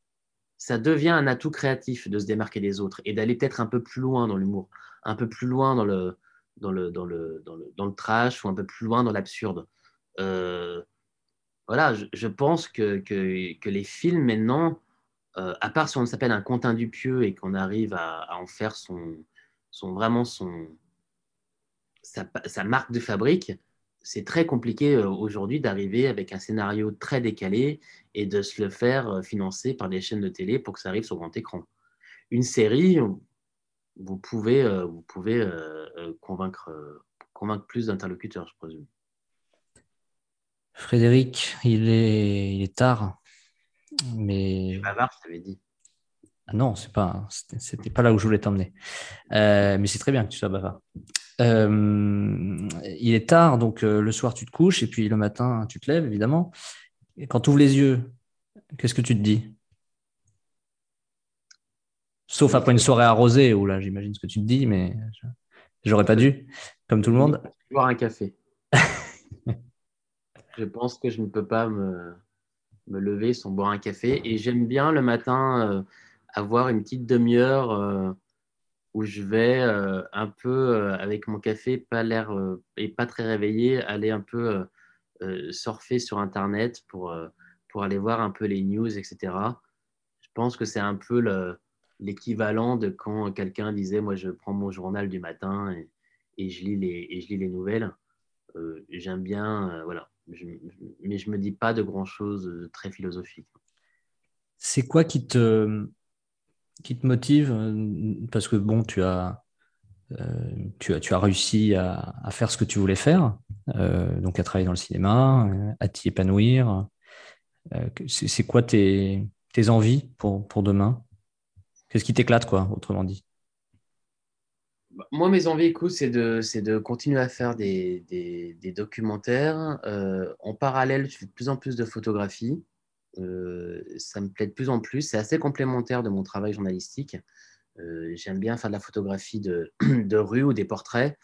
ça devient un atout créatif de se démarquer des autres et d'aller peut-être un peu plus loin dans l'humour, un peu plus loin dans le, dans le, dans le, dans le, dans le trash ou un peu plus loin dans l'absurde. Euh, voilà, je, pense que, que, les films maintenant, euh, à part si on s'appelle un Quentin Dupieux et qu'on arrive à, en faire son, son vraiment son, sa marque de fabrique, c'est très compliqué euh, aujourd'hui d'arriver avec un scénario très décalé et de se le faire euh, financer par des chaînes de télé pour que ça arrive sur grand écran. Une série, vous pouvez, euh, vous pouvez convaincre, convaincre plus d'interlocuteurs, je présume. Frédéric, il est, il est tard. Mais... bavard, je t'avais dit. Ah non, c'est pas, c'était pas là où je voulais t'emmener. Euh, mais c'est très bien que tu sois bavard. Euh, il est tard, donc euh, le soir tu te couches et puis le matin tu te lèves, évidemment. Quand tu ouvres les yeux, qu'est-ce que tu te dis? Sauf après une soirée arrosée, où là j'imagine ce que tu te dis, mais j'aurais pas dû, comme tout le monde. Boire un café. je pense que je ne peux pas me, me lever sans boire un café. Et j'aime bien le matin avoir une petite demi-heure où je vais euh, un peu euh, avec mon café, pas l'air euh, et pas très réveillé, aller un peu surfer sur Internet pour, pour aller voir un peu les news, etc. Je pense que c'est un peu l'équivalent de quand quelqu'un disait Moi, je prends mon journal du matin et, et je, lis les, et je lis les nouvelles. J'aime bien, voilà. mais je ne me dis pas de grand-chose de très philosophique. C'est quoi qui te, qui te motive euh, Parce que bon, tu as, euh, tu as, tu as réussi à, faire ce que tu voulais faire, euh, donc à travailler dans le cinéma, à t'y épanouir. c'est quoi tes, tes envies pour, pour demain? Qu'est-ce qui t'éclate, quoi, autrement dit? Bah, moi, mes envies, c'est de, de continuer à faire des, des, documentaires. en parallèle, je fais de plus en plus de photographies. Euh, ça me plaît de plus en plus. C'est assez complémentaire de mon travail journalistique. Euh, j'aime bien faire de la photographie de, de, rue ou des portraits.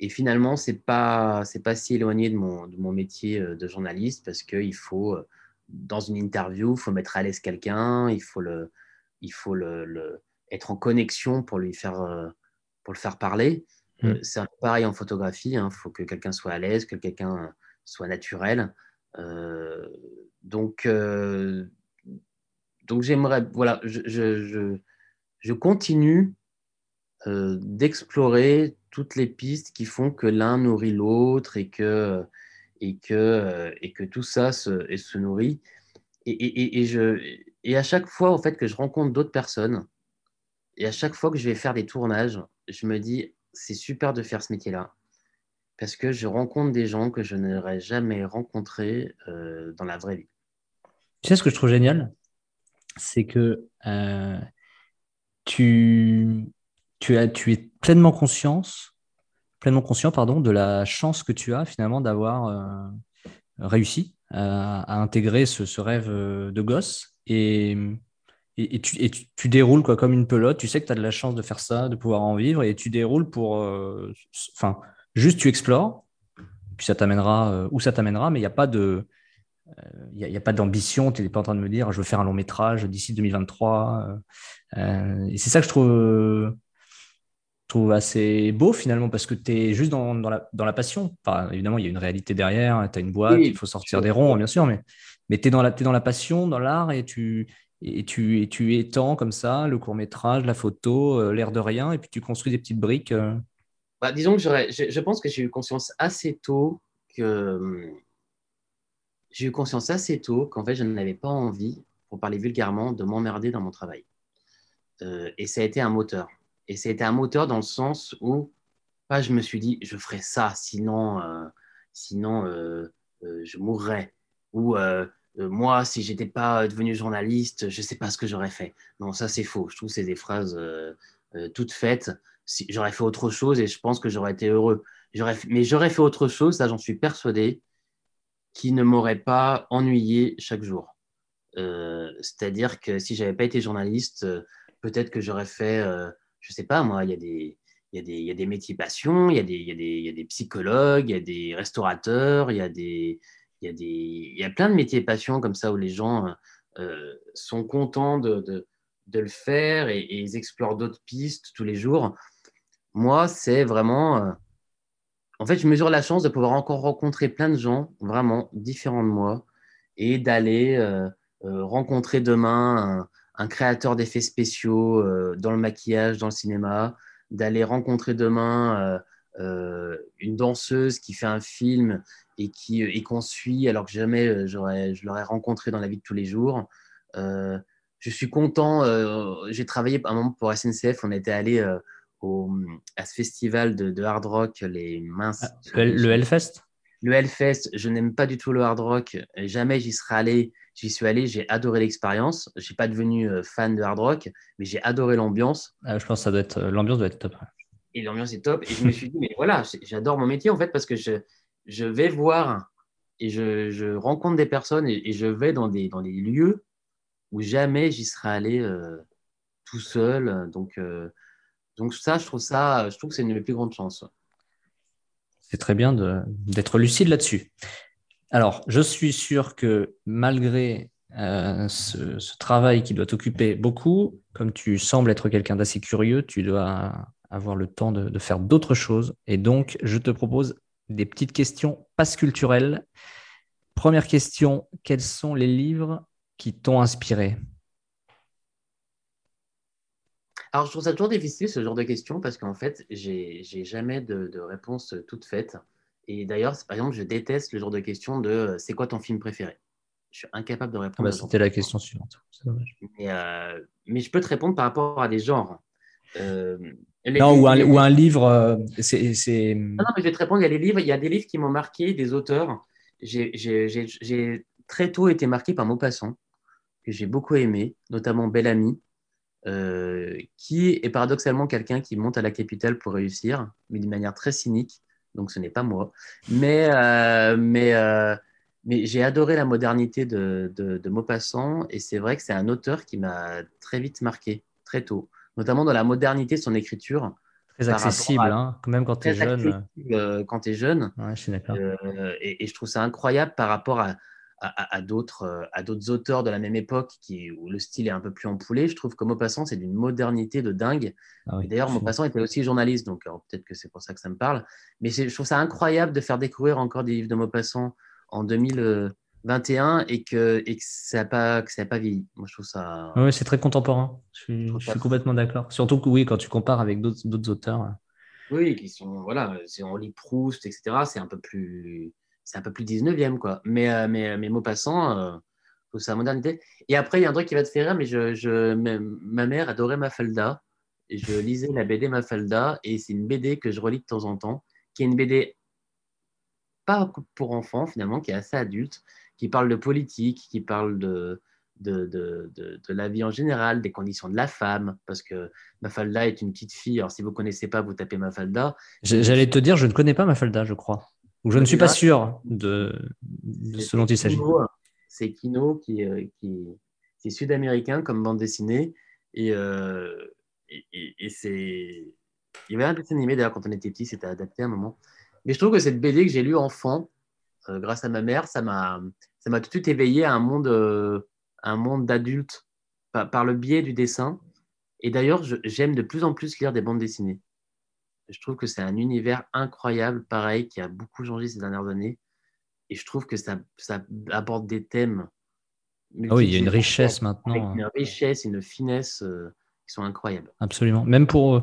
Et finalement, ce n'est pas, pas si éloigné de mon, de mon métier euh, de journaliste parce qu'il faut, dans une interview, il faut mettre à l'aise quelqu'un, il faut, le, il faut le, être en connexion pour, lui faire, pour le faire parler. Mmh. C'est pareil en photographie, il hein. faut que quelqu'un soit à l'aise, que quelqu'un soit naturel. Euh, donc, euh, donc j'aimerais, voilà, je, je, continue euh, d'explorer toutes les pistes qui font que l'un nourrit l'autre et que, et, que, et que tout ça se, se nourrit. Et, et, et, je, et à chaque fois, en fait, que je rencontre d'autres personnes, et à chaque fois que je vais faire des tournages, je me dis, c'est super de faire ce métier-là parce que je rencontre des gens que je n'aurais jamais rencontrés euh, dans la vraie vie. Tu sais ce que je trouve génial? C'est que euh, tu, tu, es pleinement conscience, pleinement conscient pardon, de la chance que tu as finalement d'avoir euh, réussi à, intégrer ce, rêve de gosse et, et, tu, déroules quoi, comme une pelote. Tu sais que tu as de la chance de faire ça, de pouvoir en vivre et tu déroules pour. Juste, tu explores, puis ça t'amènera euh, où ça t'amènera, mais il n'y a pas de. Il euh, a, pas d'ambition, tu n'es pas en train de me dire je veux faire un long métrage d'ici 2023. Euh, et c'est ça que je trouve, trouve assez beau finalement, parce que tu es juste dans, dans, la, dans, la, passion. Enfin, évidemment, il y a une réalité derrière, tu as une boîte, il faut sortir des ronds, bien sûr, mais, mais tu es, dans la, es dans la passion, dans l'art, et tu, et tu, et tu étends comme ça le court métrage, la photo, l'air de rien, et puis tu construis des petites briques. Bah, disons que je, je pense que j'ai eu conscience assez tôt que j'ai eu conscience assez tôt qu'en fait je n'avais pas envie, pour parler vulgairement, de m'emmerder dans mon travail. Euh, et ça a été un moteur. Et ça a été un moteur dans le sens où pas je me suis dit je ferai ça, sinon, euh, sinon euh, je mourrais. Ou moi, si j'étais pas devenu journaliste, je sais pas ce que j'aurais fait. Non, ça c'est faux. Je trouve que c'est des phrases toutes faites j'aurais fait autre chose et je pense que j'aurais été heureux. mais j'aurais fait autre chose, ça j'en suis persuadé, qui ne m'aurait pas ennuyé chaque jour. Euh, c'est-à-dire que si j'avais pas été journaliste, euh, peut-être que j'aurais fait, euh, je sais pas moi, il y a des, il y, a des, il y a des métiers passion, il y a des, il y a des, il y a des psychologues, il y a des restaurateurs, il y a des, il y a des, il y a plein de métiers passion comme ça où les gens sont contents de, de le faire et, ils explorent d'autres pistes tous les jours. Moi, c'est vraiment. Euh, en fait, je mesure la chance de pouvoir encore rencontrer plein de gens vraiment différents de moi et d'aller euh, euh, rencontrer demain un, créateur d'effets spéciaux dans le maquillage, dans le cinéma, d'aller rencontrer demain une danseuse qui fait un film et qui et qu'on suit alors que jamais je l'aurais rencontré dans la vie de tous les jours. Je suis content. j'ai travaillé un moment pour SNCF. On était allé à ce festival de, hard rock, les minces. Ah, le, Hellfest? Le Hellfest, je n'aime pas du tout le hard rock. Jamais j'y serais allé. J'y suis allé, j'ai adoré l'expérience. Je suis pas devenu euh, fan de hard rock, mais j'ai adoré l'ambiance. Ah, je pense que ça doit être, euh, l'ambiance doit être top. Et l'ambiance est top. Et je me suis dit, mais voilà, j'adore mon métier en fait parce que je, je vais voir et je, je rencontre des personnes et, je vais dans des, dans des lieux où jamais j'y serais allé euh, tout seul. Donc, donc ça, je trouve ça, je trouve que c'est une de mes plus grandes chances. C'est très bien d'être lucide là-dessus. Alors, je suis sûr que malgré euh, ce, travail qui doit t'occuper beaucoup, comme tu sembles être quelqu'un d'assez curieux, tu dois avoir le temps de, de faire d'autres choses. Et donc, je te propose des petites questions passe culturelles. Première question, quels sont les livres qui t'ont inspiré alors, je trouve ça toujours difficile, ce genre de questions, parce qu'en fait, j'ai jamais de, de, réponse toute faite. Et d'ailleurs, par exemple, je déteste le genre de questions de euh, c'est quoi ton film préféré? Je suis incapable de répondre. Ah bah, C'était la question suivante. Mais, euh, mais, je peux te répondre par rapport à des genres. Euh, non, ou, un, ou un, livre. c'est non, non, mais je vais te répondre. Il y a des livres, il y a des livres qui m'ont marqué, des auteurs. J'ai très tôt été marqué par Maupassant, que j'ai beaucoup aimé, notamment Bellamy. Euh, qui est paradoxalement quelqu'un qui monte à la capitale pour réussir, mais d'une manière très cynique. Donc ce n'est pas moi. Mais, euh, mais, euh, mais j'ai adoré la modernité de, de, Maupassant et c'est vrai que c'est un auteur qui m'a très vite marqué, très tôt, notamment dans la modernité de son écriture. Très accessible, hein, même quand tu es jeune. quand tu es jeune. Ouais, je suis d'accord. et, je trouve ça incroyable par rapport à, à, à d'autres auteurs de la même époque qui, où le style est un peu plus empoulé. Je trouve que Maupassant, c'est d'une modernité de dingue. Ah d'ailleurs, Maupassant était aussi journaliste, donc peut-être que c'est pour ça que ça me parle. Mais je trouve ça incroyable de faire découvrir encore des livres de Maupassant en 2021 et que, et que ça n'a pas, pas vieilli. Moi, je trouve ça. Oui, c'est très contemporain. Je suis, complètement d'accord. Surtout que oui, quand tu compares avec d'autres auteurs. Oui, qui sont, voilà, si on lit Proust, etc., c'est un peu plus c'est un peu plus 19e, quoi. Mais, euh, mais, mais Maupassant, euh, c'est la modernité. Et après, il y a un truc qui va te faire rire, mais je ma mère adorait Mafalda. Et je lisais la BD Mafalda, et c'est une BD que je relis de temps en temps, qui est une BD pas pour enfants, finalement, qui est assez adulte, qui parle de politique, qui parle de, de, de, de, de, la vie en général, des conditions de la femme, parce que Mafalda est une petite fille. Alors, si vous ne connaissez pas, vous tapez Mafalda. J'allais te dire, je ne connais pas Mafalda, je crois je ne suis pas sûr de, ce dont il s'agit. C'est Kino qui, euh, qui, est sud-américain comme bande dessinée. Euh, et, et, c'est. Il y avait un dessin animé d'ailleurs quand on était petit, c'était adapté à un moment. Mais je trouve que cette BD que j'ai lue enfant, euh, grâce à ma mère, ça m'a tout de suite éveillé à un monde, un monde d'adultes par, par, le biais du dessin. Et d'ailleurs, j'aime de plus en plus lire des bandes dessinées. Je trouve que c'est un univers incroyable, pareil, qui a beaucoup changé ces dernières années. Et je trouve que ça, ça aborde des thèmes. Ah oui, il y a une richesse maintenant. Avec hein. une richesse, une finesse euh, qui sont incroyables. Absolument. Même pour, euh,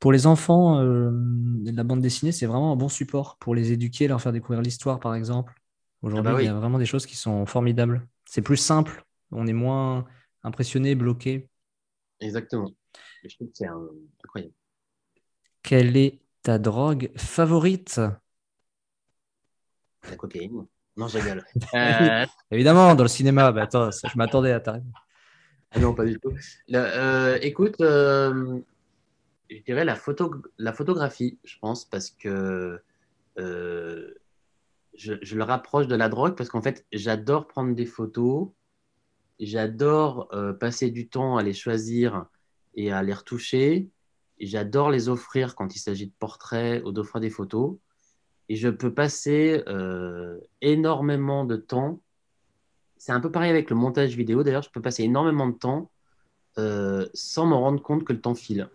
pour les enfants, euh, la bande dessinée, c'est vraiment un bon support pour les éduquer, leur faire découvrir l'histoire, par exemple. Aujourd'hui, ah bah il y a vraiment des choses qui sont formidables. C'est plus simple, on est moins impressionné, bloqué. Exactement. je trouve que c'est incroyable. Quelle est ta drogue favorite? La cocaïne. Non, je rigole. Euh, Évidemment, dans le cinéma. Bah, attends, je m'attendais à ta ah non, pas du tout. Euh, écoute, euh, je dirais la, photo, la photographie, je pense, parce que je, je, le rapproche de la drogue, parce qu'en fait, j'adore prendre des photos, j'adore passer du temps à les choisir et à les retoucher. J'adore les offrir quand il s'agit de portraits ou d'offrir des photos. Et je peux passer euh, énormément de temps. C'est un peu pareil avec le montage vidéo. D'ailleurs, je peux passer énormément de temps euh, sans me rendre compte que le temps file.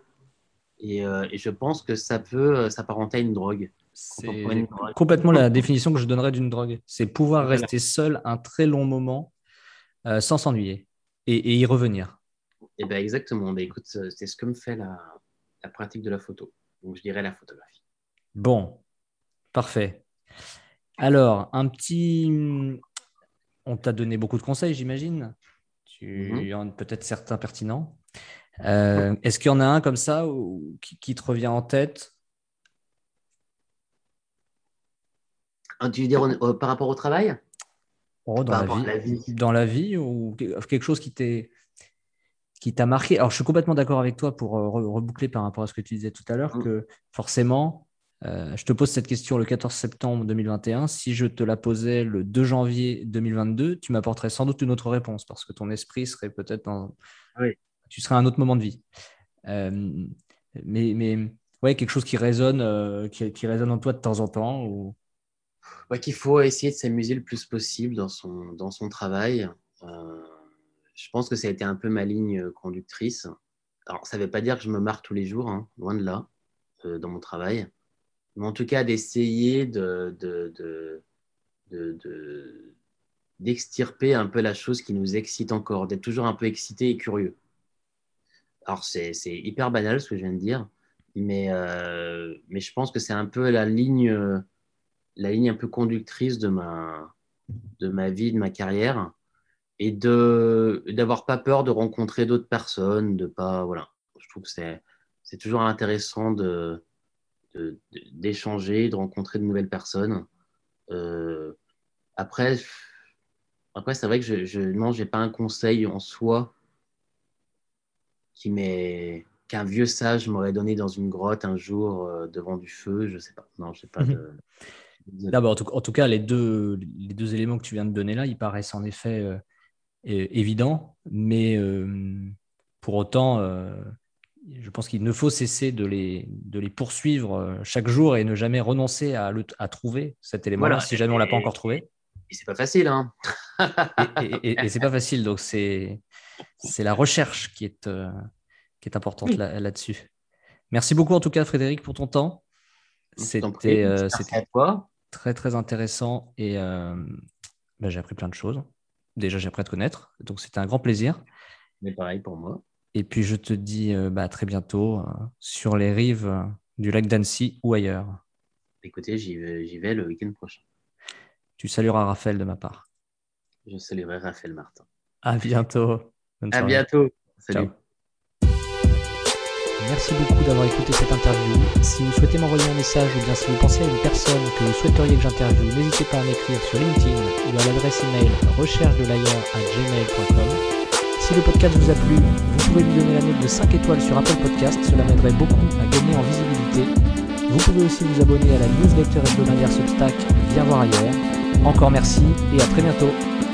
Et, euh, et je pense que ça peut s'apparenter à une drogue. C'est complètement la définition que je donnerais d'une drogue. C'est pouvoir rester seul un très long moment sans s'ennuyer et, et, y revenir. Et eh ben exactement. Ben écoute, c'est ce que me fait la, la pratique de la photo. Donc, je dirais la photographie. Bon, parfait. Alors, un petit. On t'a donné beaucoup de conseils, j'imagine. Tu mm-hmm. en peut-être certains pertinents. Euh, est-ce qu'il y en a un comme ça ou, qui, te revient en tête? Ah, Tu veux dire par rapport au travail? Oh, dans, la vie, dans la vie ou quelque chose qui t'est qui t'a marqué Alors, je suis complètement d'accord avec toi pour euh, reboucler par rapport à ce que tu disais tout à l'heure, mm. que forcément, euh, je te pose cette question le 14 septembre 2021. Si je te la posais le 2 janvier 2022, tu m'apporterais sans doute une autre réponse parce que ton esprit serait peut-être dans. Oui. Tu serais à un autre moment de vie. Euh, mais, mais ouais, quelque chose qui résonne, euh, qui, résonne en toi de temps en temps. Ou... Ouais, qu'il faut essayer de s'amuser le plus possible dans son, dans son travail. Je pense que ça a été un peu ma ligne conductrice. Alors, ça ne veut pas dire que je me marre tous les jours, hein, loin de là, dans mon travail mais en tout cas d'essayer de, d'extirper un peu la chose qui nous excite encore, d'être toujours un peu excité et curieux. Alors c'est, hyper banal ce que je viens de dire, mais, euh, mais je pense que c'est un peu la ligne, la ligne un peu conductrice de ma, de ma vie, de ma carrière, et de d'avoir pas peur de rencontrer d'autres personnes, de pas voilà. Je trouve que c'est, c'est toujours intéressant de d'échanger, de, rencontrer de nouvelles personnes. Euh, après, après c'est vrai que je, je non, j'ai pas un conseil en soi qui m'est qu'un vieux sage m'aurait donné dans une grotte un jour euh, devant du feu. Je sais pas. Non, je sais pas. De... en, tout, en, tout, cas, les deux, les deux éléments que tu viens de donner là, ils paraissent en effet euh, évidents, mais pour autant, je pense qu'il ne faut cesser de les, de les poursuivre euh, chaque jour et ne jamais renoncer à, le, à trouver cet élément-là si jamais on ne l'a pas encore trouvé. Et c'est pas facile. Hein et, et, c'est pas facile. Donc, c'est la recherche qui est, euh, qui est importante là-dessus. Merci beaucoup, en tout cas, Frédéric, pour ton temps. C'était euh, très, très intéressant et bah, j'ai appris plein de choses. Déjà, j'ai appris à te connaître. Donc, c'était un grand plaisir. Mais pareil pour moi. Et puis je te dis euh, bah, à très bientôt euh, sur les rives euh, du lac d'Annecy ou ailleurs. Écoutez, j'y vais, le week-end prochain. Tu salueras Raphaël de ma part. Je saluerai Raphaël Martin. À bientôt. à bientôt. Salut. Merci beaucoup d'avoir écouté cette interview. Si vous souhaitez m'envoyer un message ou bien si vous pensez à une personne que vous souhaiteriez que j'interviewe, n'hésitez pas à m'écrire sur LinkedIn ou à l'adresse email recherche. Si le podcast vous a plu, vous pouvez lui donner la note de 5 étoiles sur Apple Podcast, cela m'aiderait beaucoup à gagner en visibilité. Vous pouvez aussi vous abonner à la newsletter hebdomadaire Substack Viens voir ailleurs. Encore merci et à très bientôt.